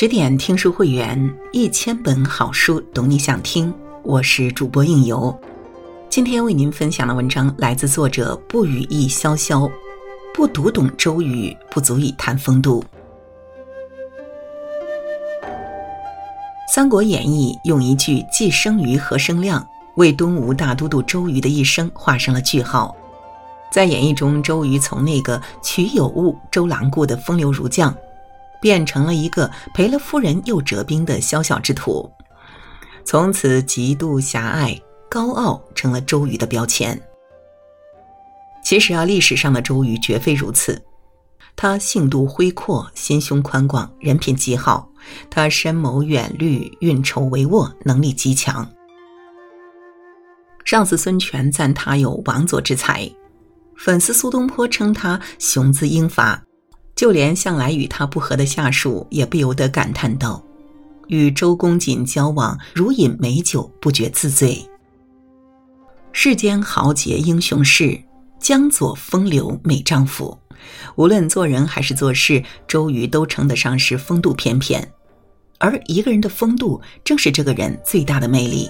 十点听书会员，一千本好书，懂你想听。我是主播应由，今天为您分享的文章来自作者不语意潇潇。不读懂周瑜，不足以谈风度。《三国演义》用一句“既生瑜，何生亮”为东吴大都督周瑜的一生画上了句号。在演义中，周瑜从那个曲有误、周郎顾的风流儒将。变成了一个赔了夫人又折兵的宵小之徒，从此极度狭隘、高傲成了周瑜的标签。其实啊，历史上的周瑜绝非如此，他性度恢阔、心胸宽广、人品极好，他深谋远虑、运筹帷幄，能力极强。上司孙权赞他有王佐之才，粉丝苏东坡称他雄姿英发。就连向来与他不和的下属也不由得感叹道：“与周公瑾交往，如饮美酒，不觉自醉。”世间豪杰英雄士，江左风流美丈夫。无论做人还是做事，周瑜都称得上是风度翩翩。而一个人的风度，正是这个人最大的魅力。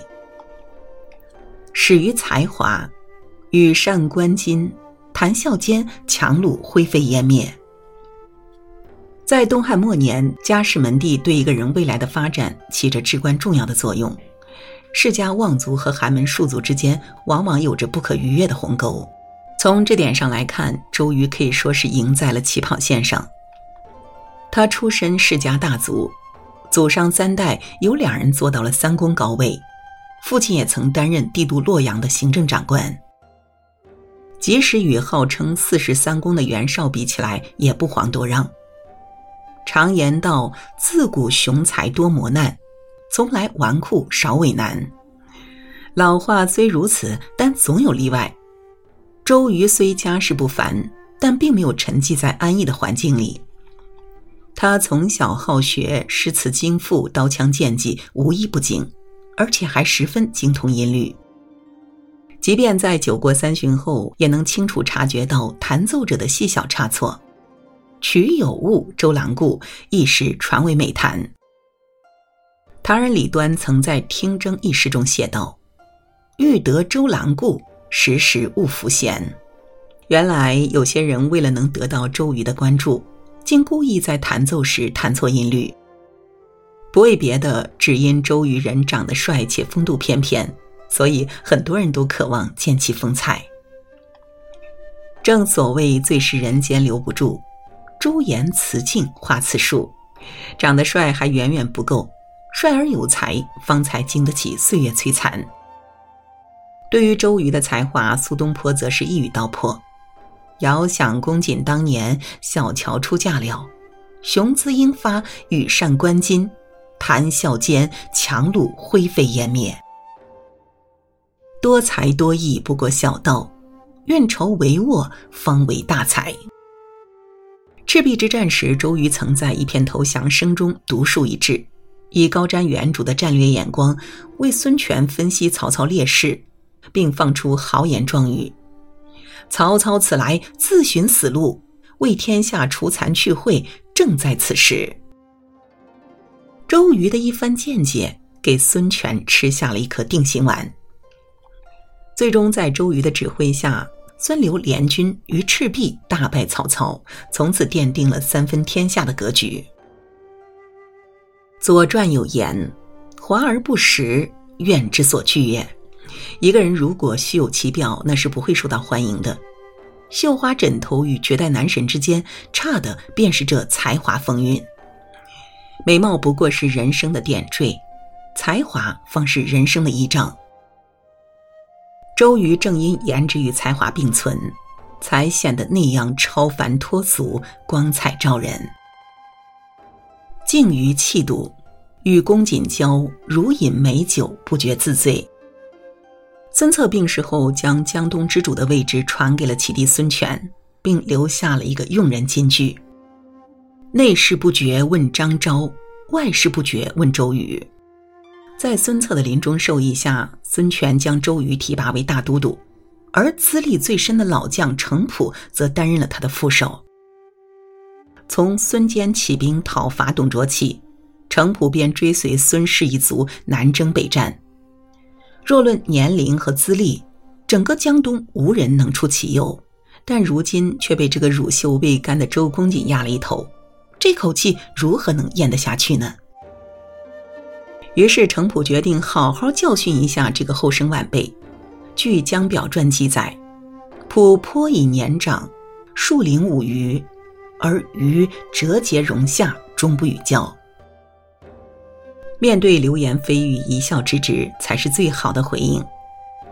始于才华，羽扇纶巾，谈笑间，樯橹灰飞烟灭。在东汉末年，家世门第对一个人未来的发展起着至关重要的作用。世家望族和寒门庶族之间，往往有着不可逾越的鸿沟。从这点上来看，周瑜可以说是赢在了起跑线上。他出身世家大族，祖上三代有两人做到了三公高位，父亲也曾担任帝都洛阳的行政长官。即使与号称四十三公的袁绍比起来，也不遑多让。常言道：“自古雄才多磨难，从来纨绔少伟难。”老话虽如此，但总有例外。周瑜虽家世不凡，但并没有沉寂在安逸的环境里。他从小好学，诗词经赋、刀枪剑戟无一不精，而且还十分精通音律。即便在酒过三巡后，也能清楚察觉到弹奏者的细小差错。曲有误，周郎顾一时传为美谈。唐人李端曾在《听筝》一诗中写道：“欲得周郎顾，时时勿拂弦。”原来有些人为了能得到周瑜的关注，竟故意在弹奏时弹错音律。不为别的，只因周瑜人长得帅且风度翩翩，所以很多人都渴望见其风采。正所谓最是人间留不住。朱颜辞镜花次数，长得帅还远远不够，帅而有才方才经得起岁月摧残。对于周瑜的才华，苏东坡则是一语道破：“遥想公瑾当年，小乔出嫁了，雄姿英发，羽扇纶巾，谈笑间，樯橹灰飞烟灭。多才多艺不过小道，运筹帷幄方为大才。”赤壁之战时，周瑜曾在一片投降声中独树一帜，以高瞻远瞩的战略眼光为孙权分析曹操劣势，并放出豪言壮语：“曹操此来自寻死路，为天下除残去秽，正在此时。”周瑜的一番见解给孙权吃下了一颗定心丸。最终，在周瑜的指挥下。孙刘联军于赤壁大败曹操，从此奠定了三分天下的格局。《左传》有言：“华而不实，怨之所惧也。”一个人如果虚有其表，那是不会受到欢迎的。绣花枕头与绝代男神之间，差的便是这才华风韵。美貌不过是人生的点缀，才华方是人生的依仗。周瑜正因颜值与才华并存，才显得那样超凡脱俗、光彩照人。敬于气度，与公瑾交，如饮美酒，不觉自醉。孙策病逝后，将江东之主的位置传给了其弟孙权，并留下了一个用人金句：“内事不决问张昭，外事不决问周瑜。”在孙策的临终授意下，孙权将周瑜提拔为大都督，而资历最深的老将程普则担任了他的副手。从孙坚起兵讨伐董卓起，程普便追随孙氏一族南征北战。若论年龄和资历，整个江东无人能出其右，但如今却被这个乳臭未干的周公瑾压了一头，这口气如何能咽得下去呢？于是程普决定好好教训一下这个后生晚辈。据《江表传》记载，普颇已年长，数龄五余，而余折节容下，终不与交。面对流言蜚语，一笑置之才是最好的回应；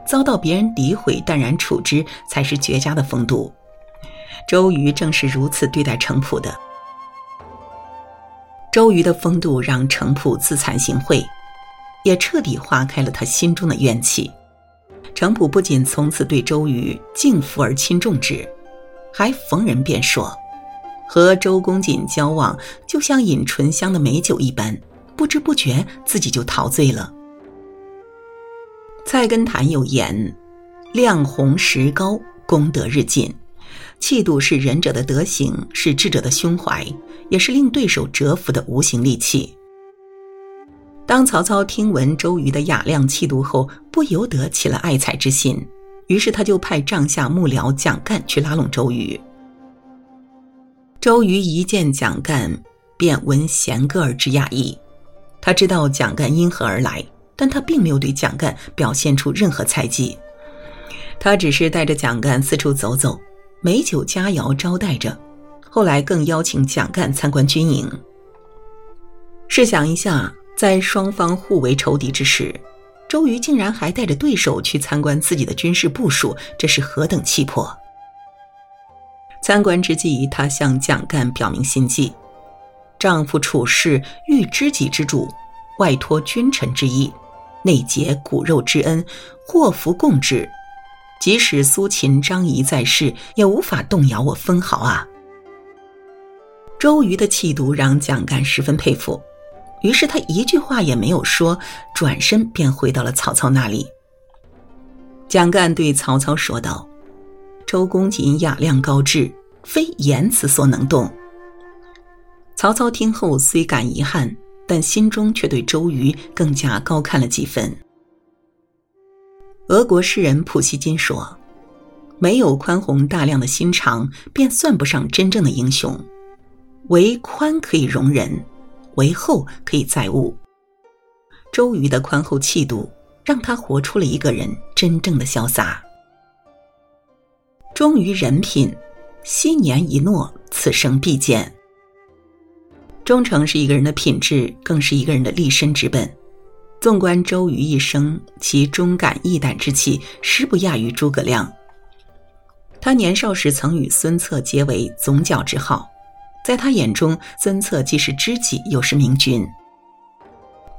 遭到别人诋毁，淡然处之才是绝佳的风度。周瑜正是如此对待程普的。周瑜的风度让程普自惭形秽。也彻底化开了他心中的怨气。程普不仅从此对周瑜敬服而亲重之，还逢人便说：“和周公瑾交往，就像饮醇香的美酒一般，不知不觉自己就陶醉了。”菜根谭有言：“亮红石膏，功德日进。”气度是仁者的德行，是智者的胸怀，也是令对手折服的无形利器。当曹操听闻周瑜的雅量气度后，不由得起了爱才之心，于是他就派帐下幕僚蒋干去拉拢周瑜。周瑜一见蒋干，便闻弦歌而知雅意。他知道蒋干因何而来，但他并没有对蒋干表现出任何猜忌。他只是带着蒋干四处走走，美酒佳肴招待着。后来更邀请蒋干参观军营。试想一下。在双方互为仇敌之时，周瑜竟然还带着对手去参观自己的军事部署，这是何等气魄！参观之际，他向蒋干表明心迹：丈夫处事欲知己之主，外托君臣之意，内结骨肉之恩，祸福共治。即使苏秦、张仪在世，也无法动摇我分毫啊！周瑜的气度让蒋干十分佩服。于是他一句话也没有说，转身便回到了曹操那里。蒋干对曹操说道：“周公瑾雅量高致，非言辞所能动。”曹操听后虽感遗憾，但心中却对周瑜更加高看了几分。俄国诗人普希金说：“没有宽宏大量的心肠，便算不上真正的英雄。唯宽可以容人。”为后可以载物。周瑜的宽厚气度，让他活出了一个人真正的潇洒。忠于人品，昔年一诺，此生必见。忠诚是一个人的品质，更是一个人的立身之本。纵观周瑜一生，其忠肝义胆之气，实不亚于诸葛亮。他年少时曾与孙策结为总角之好。在他眼中，孙策既是知己，又是明君。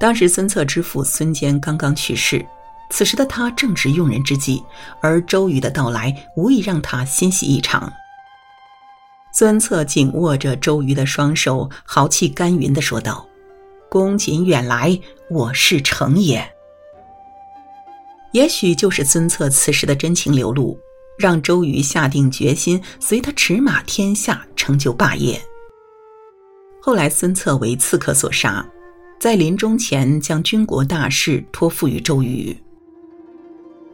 当时孙策之父孙坚刚刚去世，此时的他正值用人之际，而周瑜的到来无疑让他欣喜异常。孙策紧握着周瑜的双手，豪气干云地说道：“公瑾远来，我是成也。”也许就是孙策此时的真情流露，让周瑜下定决心随他驰马天下，成就霸业。后来，孙策为刺客所杀，在临终前将军国大事托付于周瑜。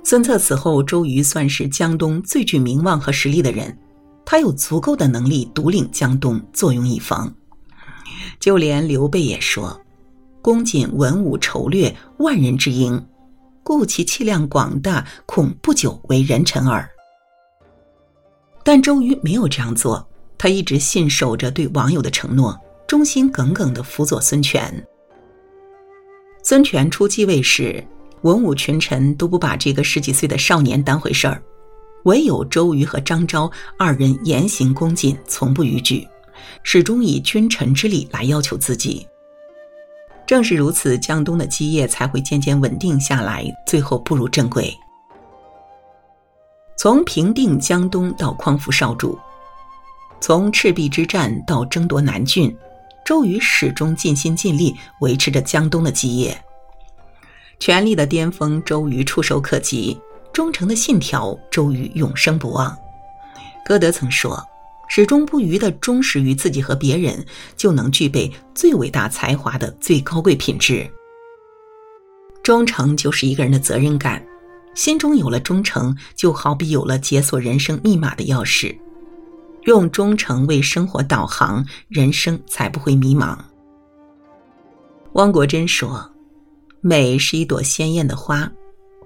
孙策死后，周瑜算是江东最具名望和实力的人，他有足够的能力独领江东，坐拥一方。就连刘备也说：“公瑾文武筹略，万人之英，故其气量广大，恐不久为人臣耳。”但周瑜没有这样做，他一直信守着对网友的承诺。忠心耿耿的辅佐孙权。孙权初继位时，文武群臣都不把这个十几岁的少年当回事儿，唯有周瑜和张昭二人言行恭谨，从不逾矩，始终以君臣之礼来要求自己。正是如此，江东的基业才会渐渐稳定下来，最后步入正轨。从平定江东到匡扶少主，从赤壁之战到争夺南郡。周瑜始终尽心尽力维持着江东的基业，权力的巅峰，周瑜触手可及；忠诚的信条，周瑜永生不忘。歌德曾说：“始终不渝的忠实于自己和别人，就能具备最伟大才华的最高贵品质。忠诚就是一个人的责任感，心中有了忠诚，就好比有了解锁人生密码的钥匙。用忠诚为生活导航，人生才不会迷茫。汪国真说：“美是一朵鲜艳的花，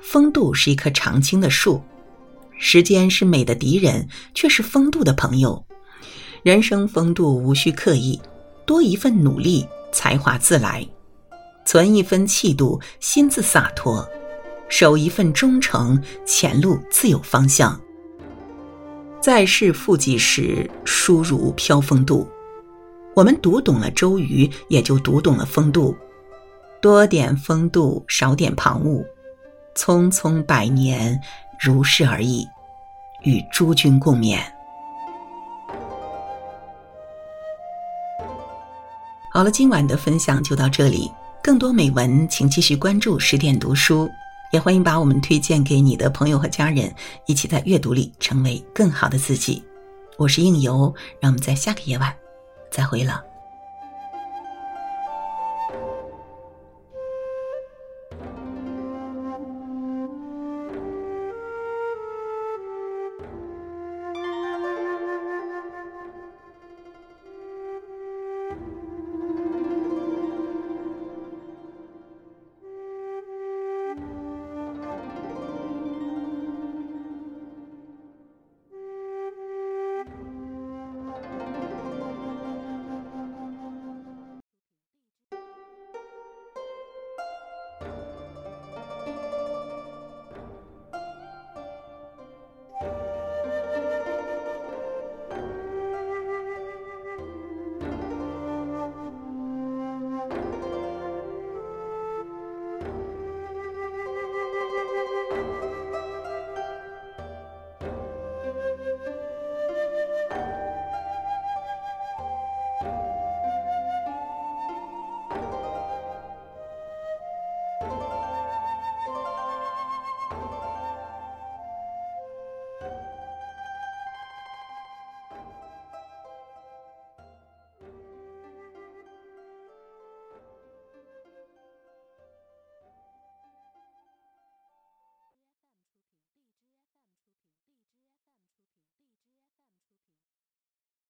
风度是一棵常青的树。时间是美的敌人，却是风度的朋友。人生风度无需刻意，多一份努力，才华自来。”存一分气度，心自洒脱；守一份忠诚，前路自有方向。在世负几时，书如飘风度。我们读懂了周瑜，也就读懂了风度。多点风度，少点旁骛。匆匆百年，如是而已。与诸君共勉。好了，今晚的分享就到这里。更多美文，请继续关注十点读书，也欢迎把我们推荐给你的朋友和家人，一起在阅读里成为更好的自己。我是应由，让我们在下个夜晚再会了。